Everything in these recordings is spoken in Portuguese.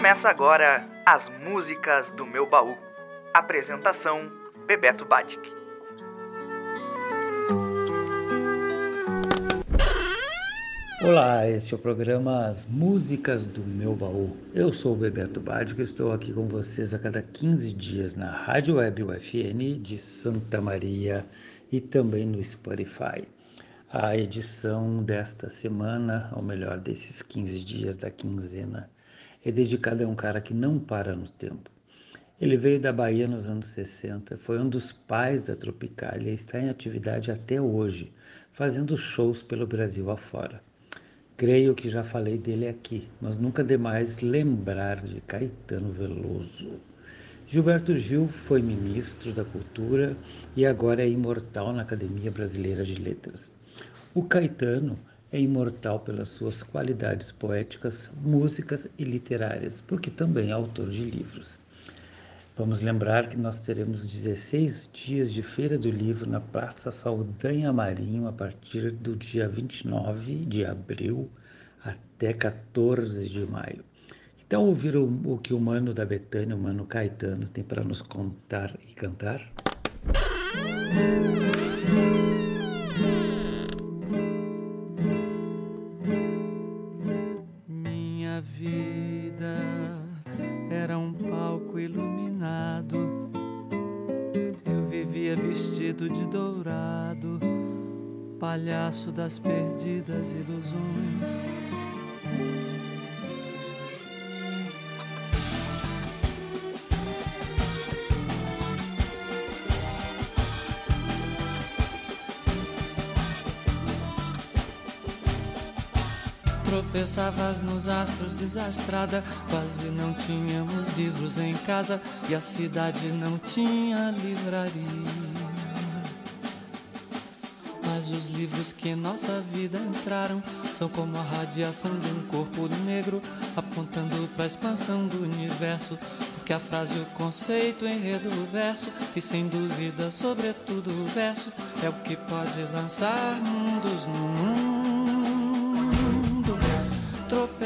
Começa agora as músicas do meu baú. Apresentação: Bebeto Badic. Olá, este é o programa As Músicas do Meu Baú. Eu sou o Bebeto Badic e estou aqui com vocês a cada 15 dias na Rádio Web UFN de Santa Maria e também no Spotify. A edição desta semana, ou melhor, desses 15 dias da quinzena, é dedicada a um cara que não para no tempo. Ele veio da Bahia nos anos 60, foi um dos pais da Tropicália e está em atividade até hoje, fazendo shows pelo Brasil afora. Creio que já falei dele aqui, mas nunca demais lembrar de Caetano Veloso. Gilberto Gil foi ministro da Cultura e agora é imortal na Academia Brasileira de Letras. O Caetano é imortal pelas suas qualidades poéticas, músicas e literárias, porque também é autor de livros. Vamos lembrar que nós teremos 16 dias de Feira do Livro na Praça Saldanha Marinho a partir do dia 29 de abril até 14 de maio. Então, ouvir o, o que o Mano da Betânia, o Mano Caetano, tem para nos contar e cantar? Palhaço das perdidas ilusões. Tropeçavas nos astros desastrada, quase não tínhamos livros em casa e a cidade não tinha livraria os livros que em nossa vida entraram são como a radiação de um corpo negro apontando para a expansão do universo. Porque a frase, o conceito, enredo, o verso e sem dúvida, sobretudo o verso é o que pode lançar mundos no mundo.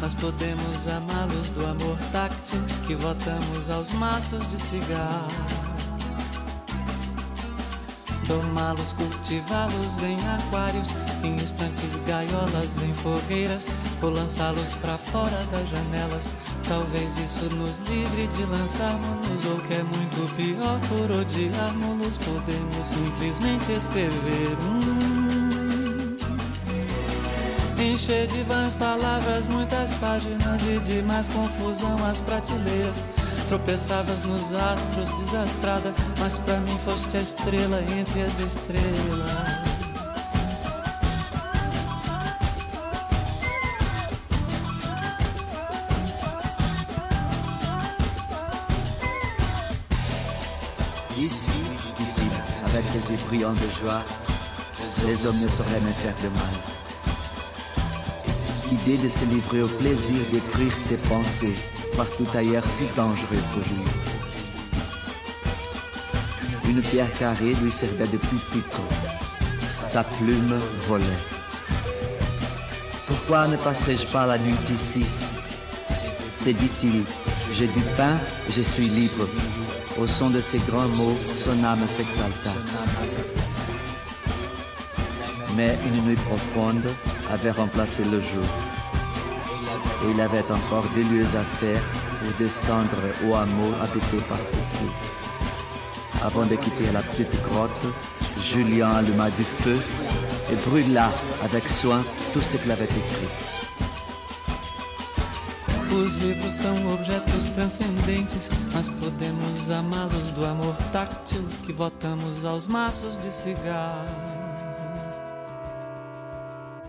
Nós podemos amá-los do amor táctil que votamos aos maços de cigarro domá-los, cultivá-los em aquários, em estantes, gaiolas, em fogueiras, ou lançá-los para fora das janelas. Talvez isso nos livre de lançarmos-nos, ou que é muito pior, por odiarmos-nos, podemos simplesmente escrever um. Encher de vãs palavras, muitas páginas e de mais confusão as prateleiras Tropeçavas nos astros, desastrada, mas para mim foste a estrela entre as estrelas. Ici, avec des brillants de joie, les hommes ne sauraient me faire de mal. L'idée de se livrer au plaisir d'écrire ses pensées partout ailleurs si dangereux pour lui. Une pierre carrée lui servait de pupille. Sa plume volait. Pourquoi ne passerai-je pas la nuit ici? C'est dit-il, j'ai du pain, je suis libre. Au son de ces grands mots, son âme s'exalta. Mais une nuit profonde avait remplacé le jour et il avait encore deux lieux à faire pour descendre au hameau habité par Fufu. Avant de quitter la petite grotte, Julien alluma du feu et brûla avec soin tout ce qu'il avait écrit. Os livros são objetos transcendentes, mas podemos amá-los do amor táctil que votamos aos maços de cigarro.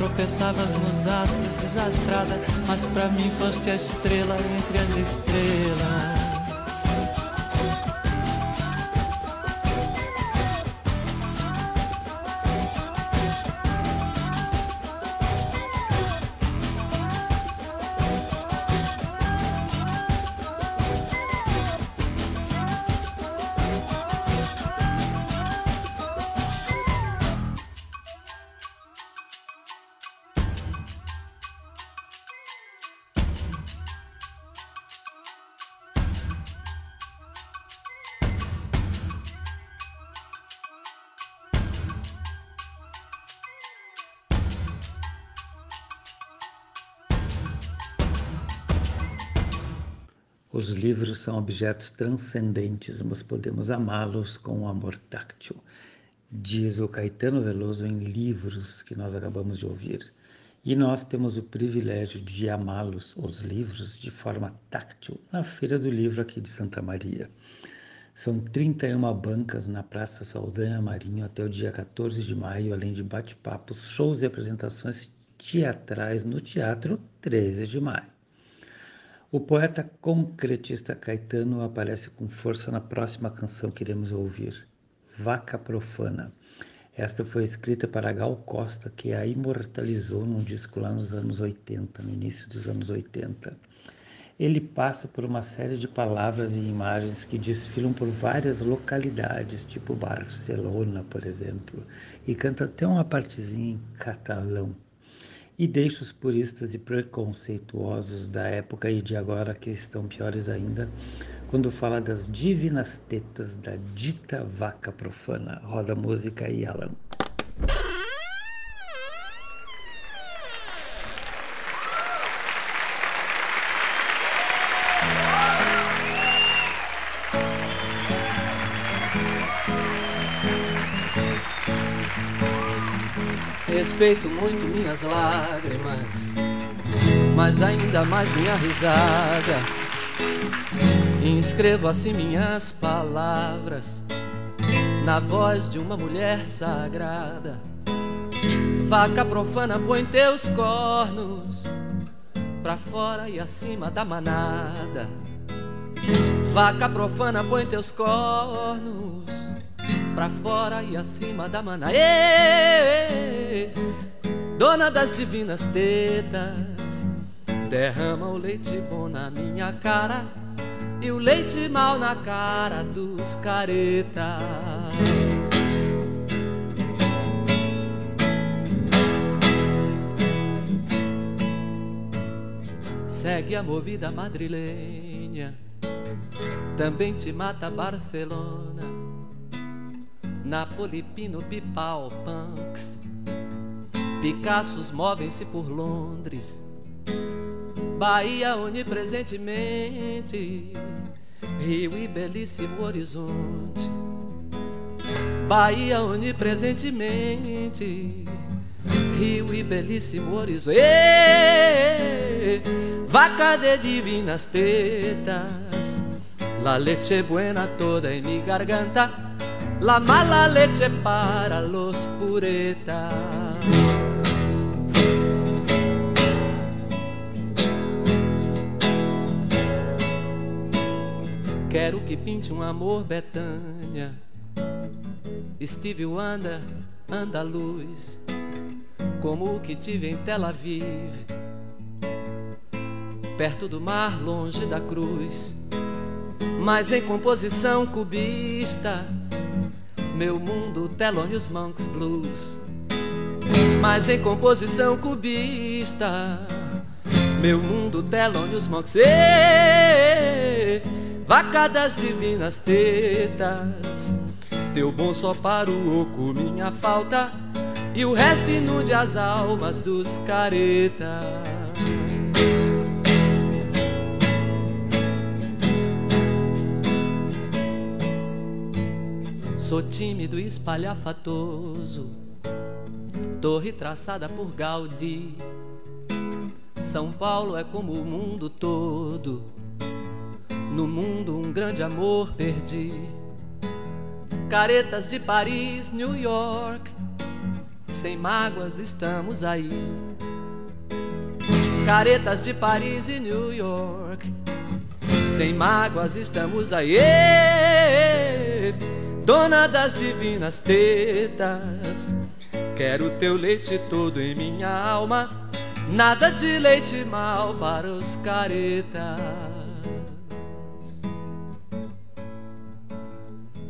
tropeçavas nos astros, desastrada, mas para mim foste a estrela entre as estrelas. Os livros são objetos transcendentes, mas podemos amá-los com um amor táctil, diz o Caetano Veloso em livros que nós acabamos de ouvir. E nós temos o privilégio de amá-los, os livros, de forma táctil, na Feira do Livro aqui de Santa Maria. São 31 bancas na Praça Saldanha Marinho até o dia 14 de maio, além de bate-papos, shows e apresentações teatrais no Teatro 13 de maio. O poeta concretista Caetano aparece com força na próxima canção que iremos ouvir, Vaca Profana. Esta foi escrita para Gal Costa, que a imortalizou num disco lá nos anos 80, no início dos anos 80. Ele passa por uma série de palavras e imagens que desfilam por várias localidades, tipo Barcelona, por exemplo, e canta até uma partezinha em catalão e deixa os puristas e preconceituosos da época e de agora que estão piores ainda, quando fala das divinas tetas da dita vaca profana. Roda música e Alan. Respeito muito minhas lágrimas, mas ainda mais minha risada. Inscrevo assim minhas palavras na voz de uma mulher sagrada. Vaca profana, põe teus cornos pra fora e acima da manada. Vaca profana, põe teus cornos pra fora e acima da mana. Dona das divinas tetas, derrama o leite bom na minha cara e o leite mal na cara dos careta. Segue a movida madrilenha, também te mata Barcelona Napoli, Pino, Pipal, Punks. Picassos movem-se por Londres, Bahia onipresentemente, Rio e belíssimo horizonte. Bahia onipresentemente, Rio e belíssimo horizonte. Vaca de divinas tetas, la leche buena toda em mi garganta la mala leche para los puretas. Quero que pinte um amor Betânia, Steve Wonder, andaluz, como o que tive em Tel Aviv, perto do mar, longe da cruz, mas em composição cubista meu mundo Thelonious Monks Blues, mas em composição cubista. Meu mundo Thelonious Monks, Ê, vaca das divinas tetas. Teu bom só para o oco, minha falta, e o resto inunde as almas dos caretas. Sou tímido e espalhafatoso, torre traçada por Gaudí. São Paulo é como o mundo todo no mundo um grande amor perdi. Caretas de Paris, New York. Sem mágoas estamos aí. Caretas de Paris e New York. Sem mágoas estamos aí. Dona das divinas tetas. Quero teu leite todo em minha alma. Nada de leite mal para os caretas.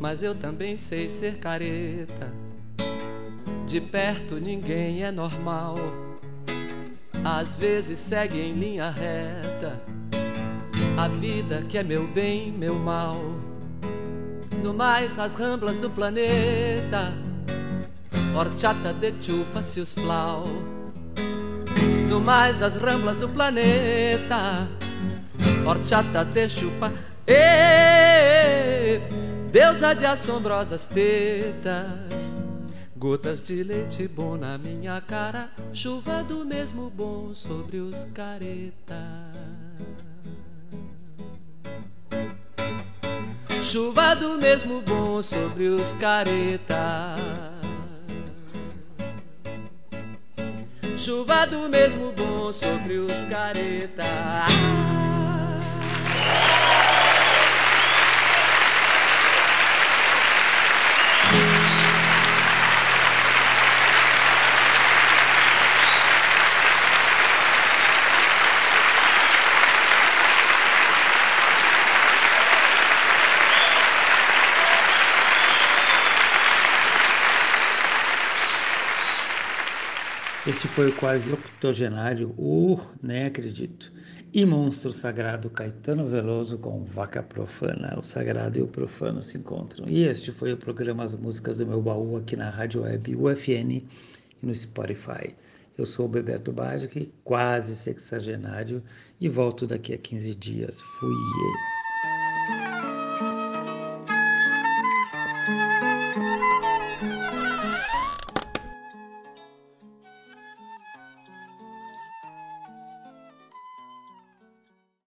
Mas eu também sei ser careta. De perto ninguém é normal. Às vezes segue em linha reta. A vida que é meu bem, meu mal. No mais, as ramblas do planeta. Horchata de chufa se os plau. No mais, as ramblas do planeta. Horchata de chupa. E deusa de assombrosas tetas. Gotas de leite bom na minha cara, chuva do mesmo bom sobre os caretas. Chuva do mesmo bom sobre os caretas. Chuva do mesmo bom sobre os caretas. Este foi o quase octogenário, uh, nem acredito. E Monstro Sagrado Caetano Veloso com Vaca Profana. O sagrado e o profano se encontram. E este foi o programa As Músicas do Meu Baú aqui na Rádio Web UFN e no Spotify. Eu sou o Bebeto Bagic, quase sexagenário, e volto daqui a 15 dias. Fui!